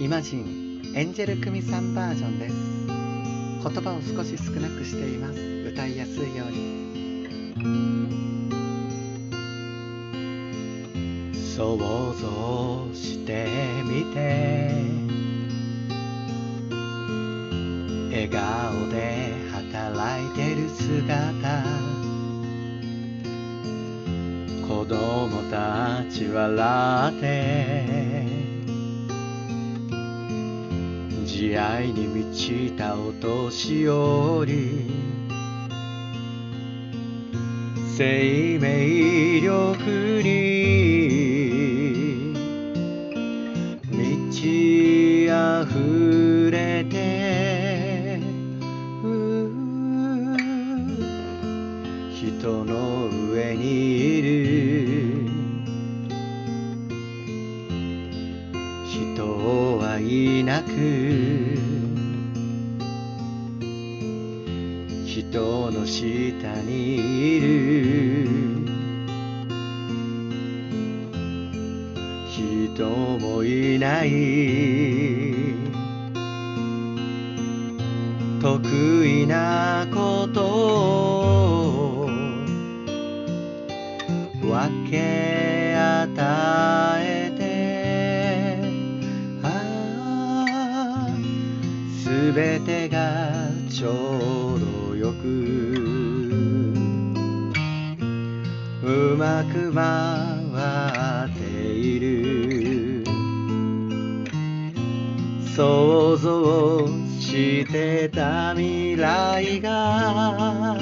イマジンエンジェル組さんバージョンです。言葉を少し少なくしています。歌いやすいように。想像してみて。笑顔で働いてる姿。子供たち笑って。慈愛に満ちたお年寄り。生命力に人はいなく。人の下にいる。人もいない。得意なこと。を分け与えすべてがちょうどよく。うまく回っている。想像してた未来が。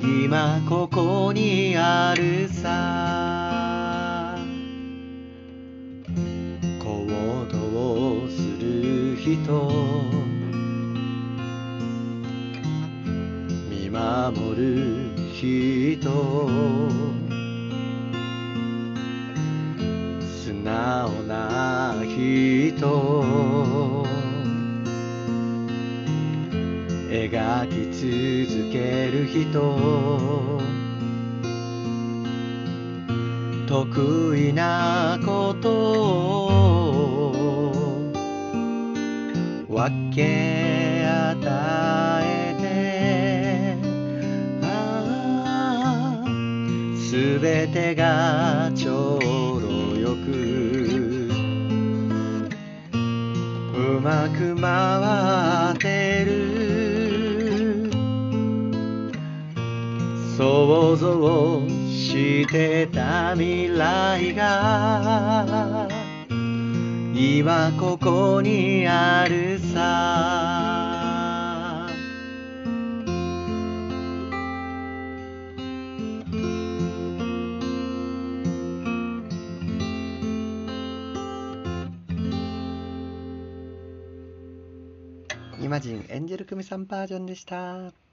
今ここにあるさ。人。見守る人。素直な人。描き続ける人。得意なことを分け与えてああすべてがちょうどよく。うまく回ってる。想像してた未来が今ここにあるさ。イマジンエンジェル組さんバージョンでした。